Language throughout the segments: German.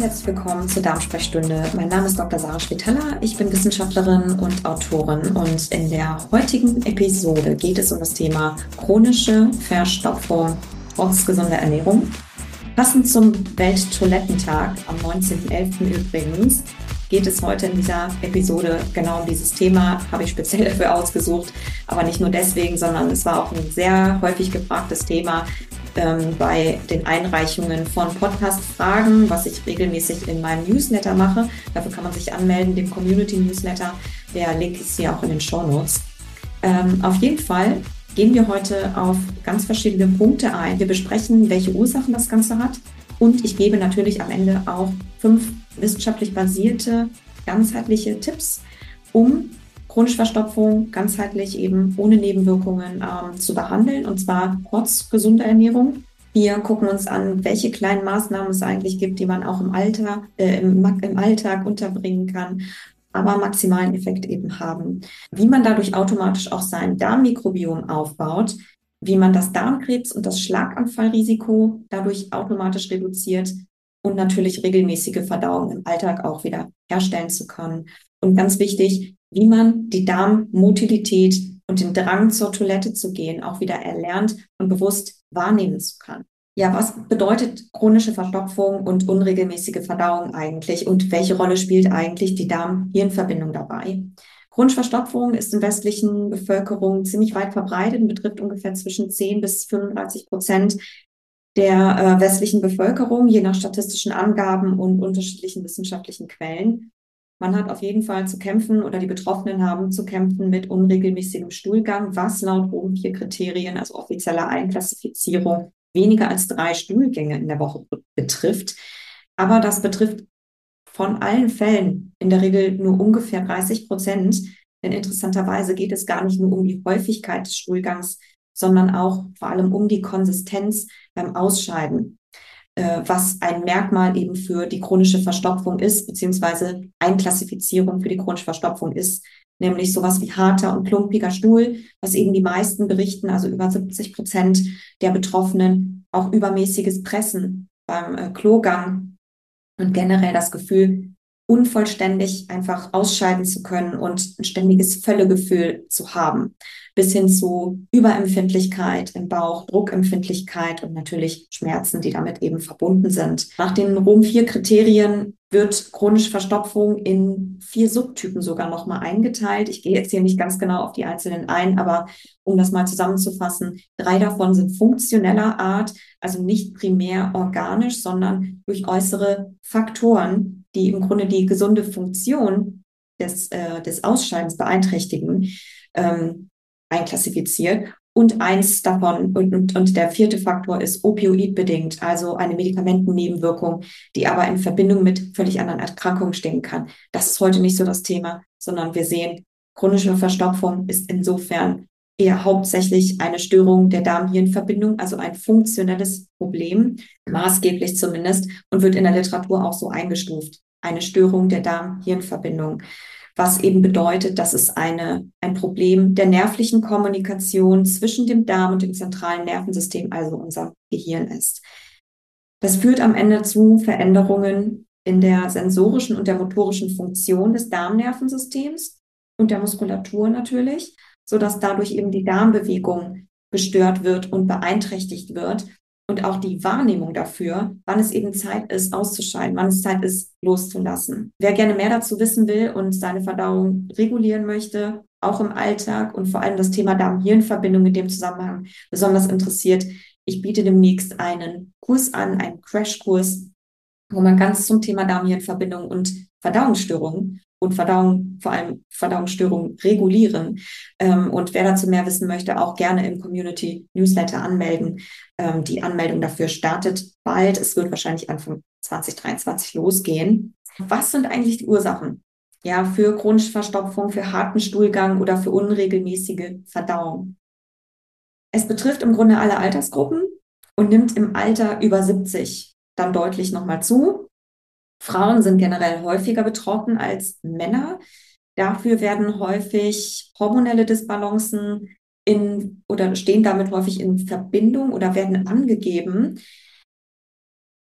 herzlich willkommen zur Darmsprechstunde. Mein Name ist Dr. Sarah Spitaler, ich bin Wissenschaftlerin und Autorin und in der heutigen Episode geht es um das Thema chronische Verstopfung trotz Ernährung. Passend zum Welttoilettentag am 19.11. übrigens geht es heute in dieser Episode genau um dieses Thema, habe ich speziell dafür ausgesucht, aber nicht nur deswegen, sondern es war auch ein sehr häufig gefragtes Thema ähm, bei den Einreichungen von Podcast-Fragen, was ich regelmäßig in meinem Newsletter mache. Dafür kann man sich anmelden, dem Community-Newsletter. Der Link ist hier auch in den Show Notes. Ähm, auf jeden Fall gehen wir heute auf ganz verschiedene Punkte ein. Wir besprechen, welche Ursachen das Ganze hat. Und ich gebe natürlich am Ende auch fünf wissenschaftlich basierte, ganzheitliche Tipps, um chronische Verstopfung ganzheitlich eben ohne Nebenwirkungen ähm, zu behandeln und zwar trotz gesunder Ernährung. Wir gucken uns an, welche kleinen Maßnahmen es eigentlich gibt, die man auch im, Alter, äh, im, im Alltag unterbringen kann, aber maximalen Effekt eben haben. Wie man dadurch automatisch auch sein Darmmikrobiom aufbaut, wie man das Darmkrebs und das Schlaganfallrisiko dadurch automatisch reduziert und natürlich regelmäßige Verdauung im Alltag auch wieder herstellen zu können. Und ganz wichtig, wie man die Darmmotilität und den Drang zur Toilette zu gehen auch wieder erlernt und bewusst wahrnehmen kann. Ja, was bedeutet chronische Verstopfung und unregelmäßige Verdauung eigentlich und welche Rolle spielt eigentlich die Darm-Hirn-Verbindung dabei? Chronische Verstopfung ist in westlichen Bevölkerung ziemlich weit verbreitet und betrifft ungefähr zwischen 10 bis 35 Prozent der äh, westlichen Bevölkerung, je nach statistischen Angaben und unterschiedlichen wissenschaftlichen Quellen. Man hat auf jeden Fall zu kämpfen oder die Betroffenen haben zu kämpfen mit unregelmäßigem Stuhlgang, was laut oben vier Kriterien, also offizieller Einklassifizierung, weniger als drei Stuhlgänge in der Woche betrifft. Aber das betrifft von allen Fällen in der Regel nur ungefähr 30 Prozent. Denn interessanterweise geht es gar nicht nur um die Häufigkeit des Stuhlgangs, sondern auch vor allem um die Konsistenz beim Ausscheiden. Äh, was ein Merkmal eben für die chronische Verstopfung ist, beziehungsweise Einklassifizierung für die chronische Verstopfung ist, nämlich sowas wie harter und klumpiger Stuhl, was eben die meisten berichten, also über 70 Prozent der Betroffenen, auch übermäßiges Pressen beim äh, Klogang und generell das Gefühl, unvollständig einfach ausscheiden zu können und ein ständiges Völlegefühl zu haben bis hin zu Überempfindlichkeit im Bauch, Druckempfindlichkeit und natürlich Schmerzen, die damit eben verbunden sind. Nach den Rom-4-Kriterien wird chronische Verstopfung in vier Subtypen sogar nochmal eingeteilt. Ich gehe jetzt hier nicht ganz genau auf die einzelnen ein, aber um das mal zusammenzufassen, drei davon sind funktioneller Art, also nicht primär organisch, sondern durch äußere Faktoren, die im Grunde die gesunde Funktion des, äh, des Ausscheidens beeinträchtigen. Ähm, einklassifiziert. Und eins davon und, und, und der vierte Faktor ist opioidbedingt, also eine Medikamentennebenwirkung, die aber in Verbindung mit völlig anderen Erkrankungen stehen kann. Das ist heute nicht so das Thema, sondern wir sehen, chronische Verstopfung ist insofern eher hauptsächlich eine Störung der Darm-Hirn-Verbindung, also ein funktionelles Problem, maßgeblich zumindest, und wird in der Literatur auch so eingestuft. Eine Störung der Darm-Hirn-Verbindung was eben bedeutet, dass es eine, ein Problem der nervlichen Kommunikation zwischen dem Darm und dem zentralen Nervensystem, also unser Gehirn ist. Das führt am Ende zu Veränderungen in der sensorischen und der motorischen Funktion des Darmnervensystems und der Muskulatur natürlich, so dass dadurch eben die Darmbewegung gestört wird und beeinträchtigt wird und auch die Wahrnehmung dafür, wann es eben Zeit ist, auszuscheiden, wann es Zeit ist, loszulassen. Wer gerne mehr dazu wissen will und seine Verdauung regulieren möchte, auch im Alltag und vor allem das Thema Darm-Hirn-Verbindung in dem Zusammenhang besonders interessiert, ich biete demnächst einen Kurs an, einen Crashkurs, wo man ganz zum Thema Darm-Hirn-Verbindung und Verdauungsstörungen und Verdauung, vor allem Verdauungsstörungen regulieren. Ähm, und wer dazu mehr wissen möchte, auch gerne im Community Newsletter anmelden. Ähm, die Anmeldung dafür startet bald. Es wird wahrscheinlich Anfang 2023 losgehen. Was sind eigentlich die Ursachen? Ja, für chronische Verstopfung, für harten Stuhlgang oder für unregelmäßige Verdauung. Es betrifft im Grunde alle Altersgruppen und nimmt im Alter über 70 dann deutlich nochmal zu. Frauen sind generell häufiger betroffen als Männer. Dafür werden häufig hormonelle Disbalancen in oder stehen damit häufig in Verbindung oder werden angegeben.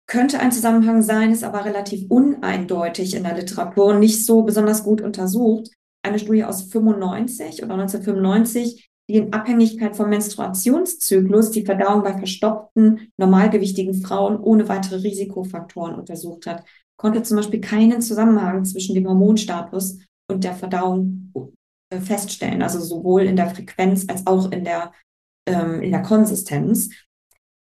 könnte ein Zusammenhang sein, ist aber relativ uneindeutig in der Literatur und nicht so besonders gut untersucht. Eine Studie aus 95 oder 1995, die in Abhängigkeit vom Menstruationszyklus die Verdauung bei verstoppten, normalgewichtigen Frauen ohne weitere Risikofaktoren untersucht hat, konnte zum Beispiel keinen Zusammenhang zwischen dem Hormonstatus und der Verdauung äh, feststellen, also sowohl in der Frequenz als auch in der, ähm, in der Konsistenz.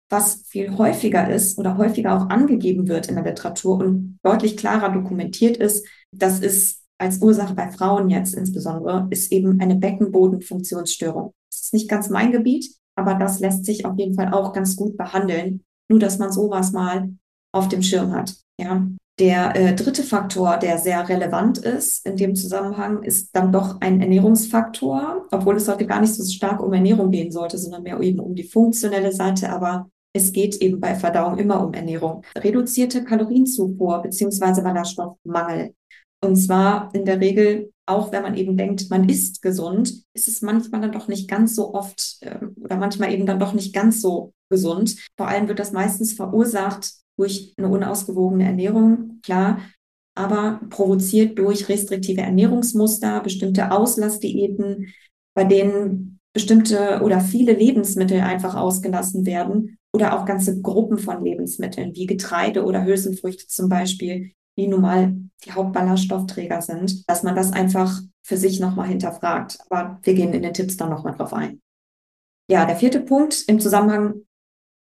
Was viel häufiger ist oder häufiger auch angegeben wird in der Literatur und deutlich klarer dokumentiert ist, das ist als Ursache bei Frauen jetzt insbesondere, ist eben eine Beckenbodenfunktionsstörung. Das ist nicht ganz mein Gebiet, aber das lässt sich auf jeden Fall auch ganz gut behandeln. Nur, dass man sowas mal auf dem Schirm hat. Ja. Der äh, dritte Faktor, der sehr relevant ist in dem Zusammenhang, ist dann doch ein Ernährungsfaktor, obwohl es heute gar nicht so stark um Ernährung gehen sollte, sondern mehr eben um die funktionelle Seite. Aber es geht eben bei Verdauung immer um Ernährung. Reduzierte Kalorienzufuhr beziehungsweise Ballaststoffmangel. Und zwar in der Regel, auch wenn man eben denkt, man ist gesund, ist es manchmal dann doch nicht ganz so oft äh, oder manchmal eben dann doch nicht ganz so gesund. Vor allem wird das meistens verursacht durch eine unausgewogene Ernährung, klar, aber provoziert durch restriktive Ernährungsmuster, bestimmte Auslassdiäten, bei denen bestimmte oder viele Lebensmittel einfach ausgelassen werden oder auch ganze Gruppen von Lebensmitteln wie Getreide oder Hülsenfrüchte zum Beispiel, die nun mal die Hauptballaststoffträger sind, dass man das einfach für sich nochmal hinterfragt. Aber wir gehen in den Tipps dann nochmal drauf ein. Ja, der vierte Punkt im Zusammenhang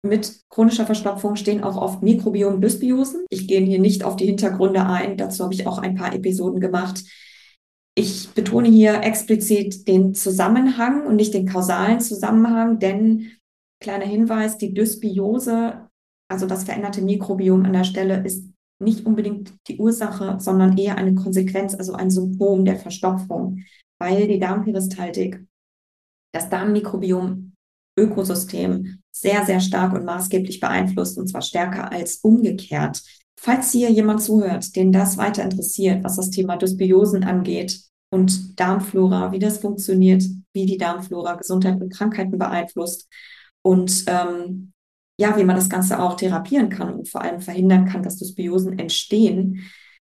mit chronischer Verstopfung stehen auch oft Mikrobiom-Dysbiosen. Ich gehe hier nicht auf die Hintergründe ein. Dazu habe ich auch ein paar Episoden gemacht. Ich betone hier explizit den Zusammenhang und nicht den kausalen Zusammenhang, denn kleiner Hinweis, die Dysbiose, also das veränderte Mikrobiom an der Stelle, ist nicht unbedingt die Ursache, sondern eher eine Konsequenz, also ein Symptom der Verstopfung, weil die Darmperistaltik das Darmmikrobiom Ökosystem sehr, sehr stark und maßgeblich beeinflusst und zwar stärker als umgekehrt. Falls hier jemand zuhört, den das weiter interessiert, was das Thema Dysbiosen angeht und Darmflora, wie das funktioniert, wie die Darmflora Gesundheit und Krankheiten beeinflusst und ähm, ja, wie man das Ganze auch therapieren kann und vor allem verhindern kann, dass Dysbiosen entstehen,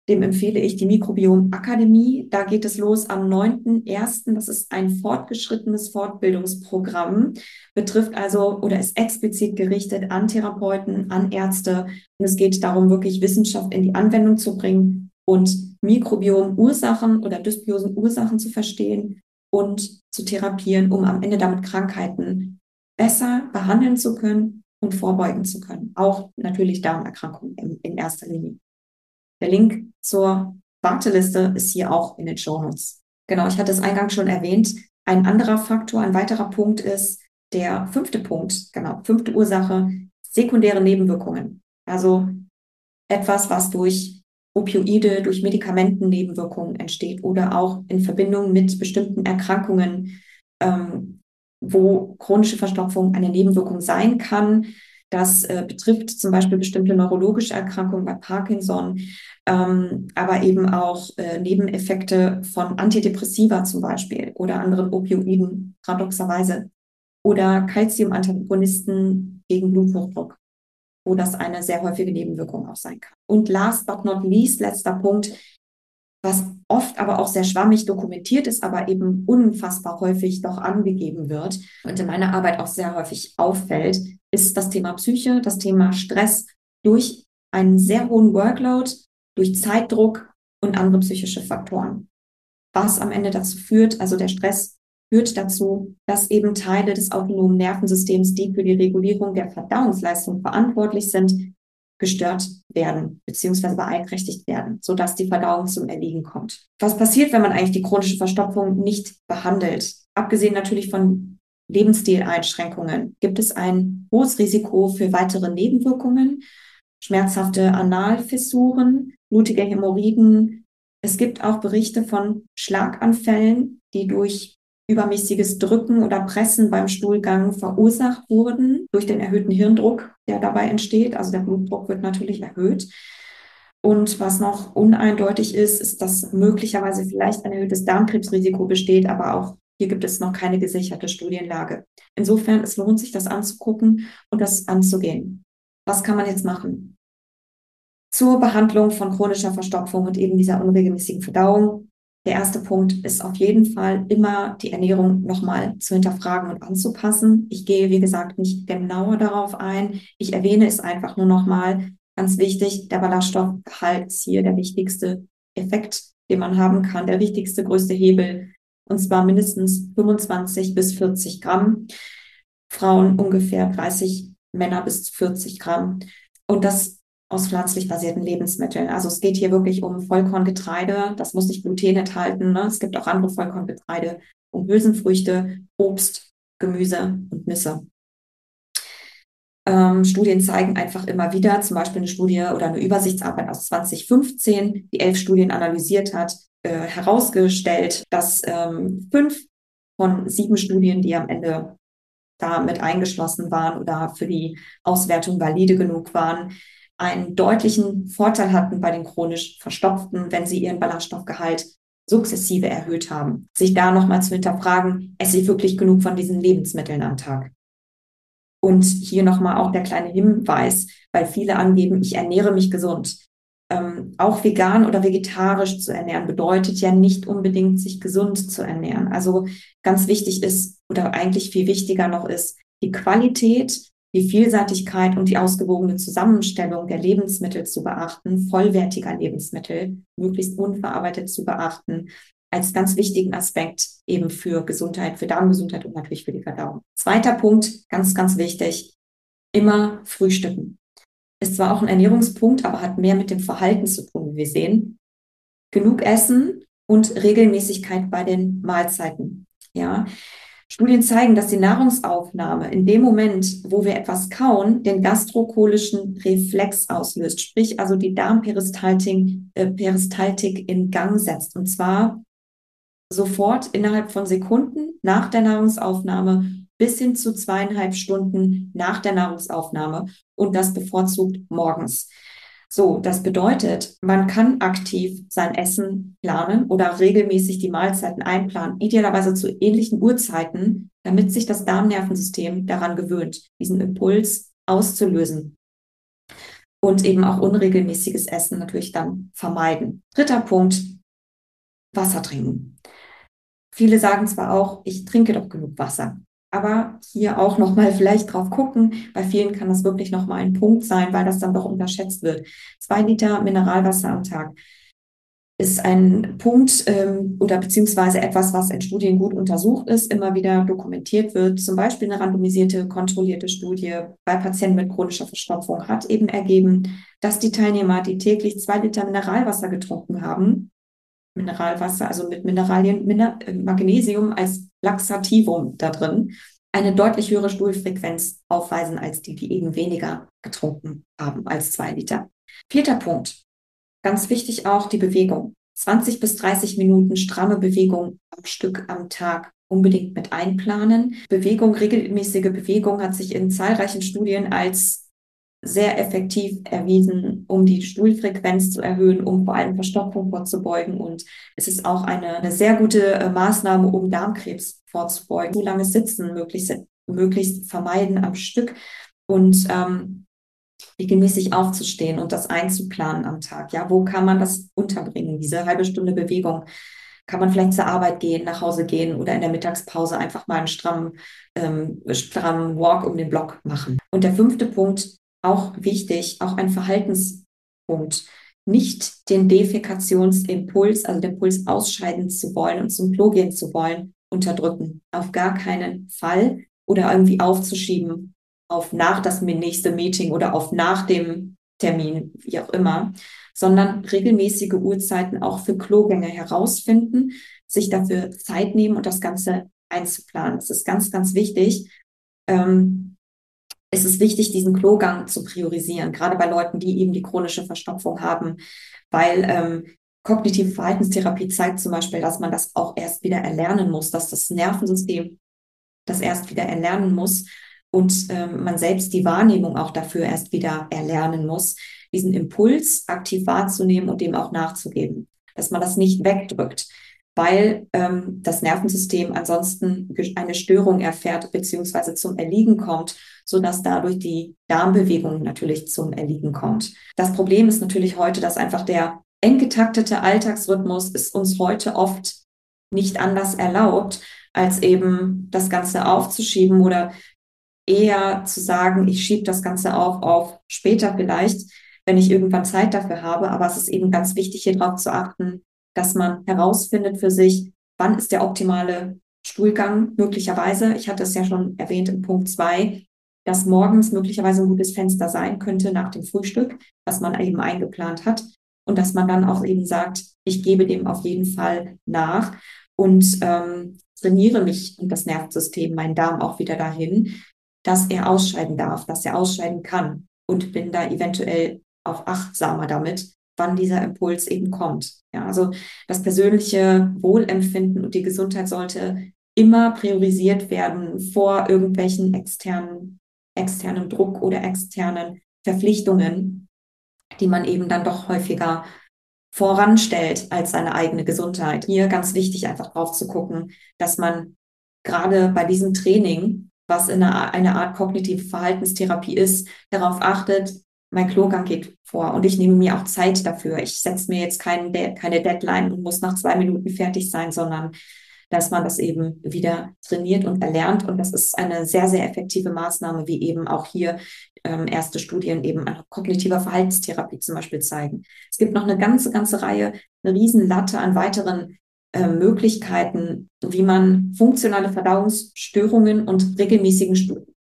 dem empfehle ich die Mikrobiom Akademie. Da geht es los am 9.1. Das ist ein fortgeschrittenes Fortbildungsprogramm, betrifft also oder ist explizit gerichtet an Therapeuten, an Ärzte. Und es geht darum, wirklich Wissenschaft in die Anwendung zu bringen und Mikrobiom-Ursachen oder Dysbiosen-Ursachen zu verstehen und zu therapieren, um am Ende damit Krankheiten besser behandeln zu können und vorbeugen zu können. Auch natürlich Darmerkrankungen in, in erster Linie. Der Link zur Warteliste ist hier auch in den Show Notes. Genau, ich hatte es eingangs schon erwähnt. Ein anderer Faktor, ein weiterer Punkt ist der fünfte Punkt, genau, fünfte Ursache, sekundäre Nebenwirkungen. Also etwas, was durch Opioide, durch Medikamentennebenwirkungen entsteht oder auch in Verbindung mit bestimmten Erkrankungen, ähm, wo chronische Verstopfung eine Nebenwirkung sein kann. Das äh, betrifft zum Beispiel bestimmte neurologische Erkrankungen bei Parkinson, ähm, aber eben auch äh, Nebeneffekte von Antidepressiva zum Beispiel oder anderen Opioiden, paradoxerweise, oder Calciumantagonisten gegen Bluthochdruck, wo das eine sehr häufige Nebenwirkung auch sein kann. Und last but not least, letzter Punkt, was oft aber auch sehr schwammig dokumentiert ist, aber eben unfassbar häufig doch angegeben wird und in meiner Arbeit auch sehr häufig auffällt, ist das Thema Psyche, das Thema Stress durch einen sehr hohen Workload, durch Zeitdruck und andere psychische Faktoren. Was am Ende dazu führt, also der Stress führt dazu, dass eben Teile des autonomen Nervensystems, die für die Regulierung der Verdauungsleistung verantwortlich sind, gestört werden beziehungsweise beeinträchtigt werden, sodass die Verdauung zum Erliegen kommt. Was passiert, wenn man eigentlich die chronische Verstopfung nicht behandelt? Abgesehen natürlich von Lebensstileinschränkungen gibt es ein hohes Risiko für weitere Nebenwirkungen, schmerzhafte Analfissuren, blutige Hämorrhoiden. Es gibt auch Berichte von Schlaganfällen, die durch übermäßiges Drücken oder Pressen beim Stuhlgang verursacht wurden durch den erhöhten Hirndruck, der dabei entsteht. Also der Blutdruck wird natürlich erhöht. Und was noch uneindeutig ist, ist, dass möglicherweise vielleicht ein erhöhtes Darmkrebsrisiko besteht, aber auch hier gibt es noch keine gesicherte Studienlage. Insofern, es lohnt sich, das anzugucken und das anzugehen. Was kann man jetzt machen? zur Behandlung von chronischer Verstopfung und eben dieser unregelmäßigen Verdauung. Der erste Punkt ist auf jeden Fall immer die Ernährung nochmal zu hinterfragen und anzupassen. Ich gehe, wie gesagt, nicht genauer darauf ein. Ich erwähne es einfach nur nochmal. Ganz wichtig, der Ballaststoffgehalt ist hier der wichtigste Effekt, den man haben kann, der wichtigste, größte Hebel. Und zwar mindestens 25 bis 40 Gramm. Frauen ungefähr 30, Männer bis 40 Gramm. Und das aus pflanzlich basierten Lebensmitteln. Also es geht hier wirklich um Vollkorngetreide. Das muss nicht Gluten enthalten. Ne? Es gibt auch andere Vollkorngetreide, um Hülsenfrüchte, Obst, Gemüse und Nüsse. Ähm, Studien zeigen einfach immer wieder, zum Beispiel eine Studie oder eine Übersichtsarbeit aus 2015, die elf Studien analysiert hat, äh, herausgestellt, dass ähm, fünf von sieben Studien, die am Ende da mit eingeschlossen waren oder für die Auswertung valide genug waren, einen deutlichen Vorteil hatten bei den chronisch Verstopften, wenn sie ihren Ballaststoffgehalt sukzessive erhöht haben. Sich da nochmal zu hinterfragen, esse ich wirklich genug von diesen Lebensmitteln am Tag? Und hier nochmal auch der kleine Hinweis, weil viele angeben, ich ernähre mich gesund. Ähm, auch vegan oder vegetarisch zu ernähren bedeutet ja nicht unbedingt, sich gesund zu ernähren. Also ganz wichtig ist oder eigentlich viel wichtiger noch ist, die Qualität die Vielseitigkeit und die ausgewogene Zusammenstellung der Lebensmittel zu beachten, vollwertiger Lebensmittel, möglichst unverarbeitet zu beachten, als ganz wichtigen Aspekt eben für Gesundheit, für Darmgesundheit und natürlich für die Verdauung. Zweiter Punkt, ganz, ganz wichtig, immer frühstücken. Ist zwar auch ein Ernährungspunkt, aber hat mehr mit dem Verhalten zu tun, wie wir sehen. Genug Essen und Regelmäßigkeit bei den Mahlzeiten. Ja, Studien zeigen, dass die Nahrungsaufnahme in dem Moment, wo wir etwas kauen, den gastrokolischen Reflex auslöst, sprich also die Darmperistaltik äh, Peristaltik in Gang setzt. Und zwar sofort innerhalb von Sekunden nach der Nahrungsaufnahme bis hin zu zweieinhalb Stunden nach der Nahrungsaufnahme und das bevorzugt morgens. So, das bedeutet, man kann aktiv sein Essen planen oder regelmäßig die Mahlzeiten einplanen, idealerweise zu ähnlichen Uhrzeiten, damit sich das Darmnervensystem daran gewöhnt, diesen Impuls auszulösen. Und eben auch unregelmäßiges Essen natürlich dann vermeiden. Dritter Punkt, Wasser trinken. Viele sagen zwar auch, ich trinke doch genug Wasser. Aber hier auch nochmal vielleicht drauf gucken. Bei vielen kann das wirklich nochmal ein Punkt sein, weil das dann doch unterschätzt wird. Zwei Liter Mineralwasser am Tag ist ein Punkt ähm, oder beziehungsweise etwas, was in Studien gut untersucht ist, immer wieder dokumentiert wird. Zum Beispiel eine randomisierte, kontrollierte Studie bei Patienten mit chronischer Verstopfung hat eben ergeben, dass die Teilnehmer, die täglich zwei Liter Mineralwasser getrunken haben, Mineralwasser, also mit Mineralien, Miner äh, Magnesium als Laxativum da drin, eine deutlich höhere Stuhlfrequenz aufweisen als die, die eben weniger getrunken haben als zwei Liter. Vierter Punkt. Ganz wichtig auch die Bewegung. 20 bis 30 Minuten stramme Bewegung am Stück am Tag unbedingt mit einplanen. Bewegung, regelmäßige Bewegung hat sich in zahlreichen Studien als sehr effektiv erwiesen, um die Stuhlfrequenz zu erhöhen, um vor allem Verstopfung vorzubeugen. Und es ist auch eine, eine sehr gute äh, Maßnahme, um Darmkrebs vorzubeugen. Zu lange Sitzen möglichst, möglichst vermeiden am Stück und ähm, regelmäßig aufzustehen und das einzuplanen am Tag. Ja, wo kann man das unterbringen? Diese halbe Stunde Bewegung. Kann man vielleicht zur Arbeit gehen, nach Hause gehen oder in der Mittagspause einfach mal einen strammen, ähm, strammen Walk um den Block machen. Und der fünfte Punkt, auch wichtig, auch ein Verhaltenspunkt, nicht den Defekationsimpuls, also den Puls ausscheiden zu wollen und zum Klo gehen zu wollen, unterdrücken. Auf gar keinen Fall oder irgendwie aufzuschieben auf nach das nächste Meeting oder auf nach dem Termin, wie auch immer, sondern regelmäßige Uhrzeiten auch für Klogänge herausfinden, sich dafür Zeit nehmen und das Ganze einzuplanen. Das ist ganz, ganz wichtig. Ähm, es ist wichtig, diesen Klogang zu priorisieren, gerade bei Leuten, die eben die chronische Verstopfung haben, weil ähm, kognitive Verhaltenstherapie zeigt zum Beispiel, dass man das auch erst wieder erlernen muss, dass das Nervensystem das erst wieder erlernen muss und ähm, man selbst die Wahrnehmung auch dafür erst wieder erlernen muss, diesen Impuls aktiv wahrzunehmen und dem auch nachzugeben, dass man das nicht wegdrückt. Weil ähm, das Nervensystem ansonsten eine Störung erfährt beziehungsweise zum Erliegen kommt, so dass dadurch die Darmbewegung natürlich zum Erliegen kommt. Das Problem ist natürlich heute, dass einfach der eng getaktete Alltagsrhythmus ist uns heute oft nicht anders erlaubt, als eben das Ganze aufzuschieben oder eher zu sagen, ich schiebe das Ganze auf auf später vielleicht, wenn ich irgendwann Zeit dafür habe. Aber es ist eben ganz wichtig, hier drauf zu achten, dass man herausfindet für sich, wann ist der optimale Stuhlgang möglicherweise. Ich hatte es ja schon erwähnt in Punkt zwei, dass morgens möglicherweise ein gutes Fenster sein könnte nach dem Frühstück, was man eben eingeplant hat. Und dass man dann auch eben sagt, ich gebe dem auf jeden Fall nach und ähm, trainiere mich und das Nervensystem, meinen Darm auch wieder dahin, dass er ausscheiden darf, dass er ausscheiden kann und bin da eventuell auch achtsamer damit, wann dieser Impuls eben kommt. Ja, also das persönliche Wohlempfinden und die Gesundheit sollte immer priorisiert werden vor irgendwelchen externen, externen Druck oder externen Verpflichtungen, die man eben dann doch häufiger voranstellt als seine eigene Gesundheit. Hier ganz wichtig, einfach drauf zu gucken, dass man gerade bei diesem Training, was in einer, eine Art kognitive Verhaltenstherapie ist, darauf achtet, mein Klogang geht vor und ich nehme mir auch Zeit dafür. Ich setze mir jetzt kein De keine Deadline und muss nach zwei Minuten fertig sein, sondern dass man das eben wieder trainiert und erlernt. Und das ist eine sehr, sehr effektive Maßnahme, wie eben auch hier ähm, erste Studien eben an kognitiver Verhaltenstherapie zum Beispiel zeigen. Es gibt noch eine ganze, ganze Reihe, eine Riesenlatte an weiteren äh, Möglichkeiten, wie man funktionale Verdauungsstörungen und regelmäßigen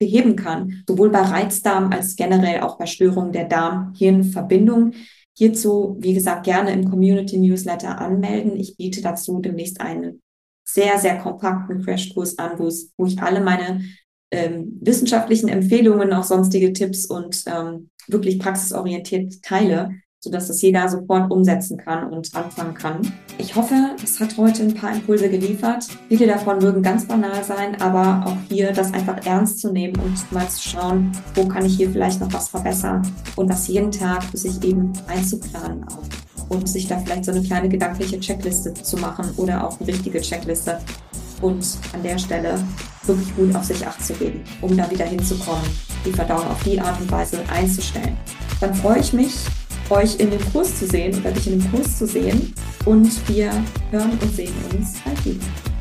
beheben kann, sowohl bei Reizdarm als generell auch bei Störungen der Darm-Hirn-Verbindung. Hierzu, wie gesagt, gerne im Community Newsletter anmelden. Ich biete dazu demnächst einen sehr, sehr kompakten Crashkurs an, wo ich alle meine ähm, wissenschaftlichen Empfehlungen, auch sonstige Tipps und ähm, wirklich praxisorientiert teile, sodass das jeder sofort umsetzen kann und anfangen kann. Ich hoffe, es hat heute ein paar Impulse geliefert. Viele davon mögen ganz banal sein, aber auch hier das einfach ernst zu nehmen und mal zu schauen, wo kann ich hier vielleicht noch was verbessern und das jeden Tag für sich eben einzuplanen auch und sich da vielleicht so eine kleine gedankliche Checkliste zu machen oder auch eine richtige Checkliste und an der Stelle wirklich gut auf sich acht zu geben, um da wieder hinzukommen, die Verdauung auf die Art und Weise einzustellen. Dann freue ich mich, euch in dem Kurs zu sehen oder dich in dem Kurs zu sehen und wir hören und sehen uns bald wieder.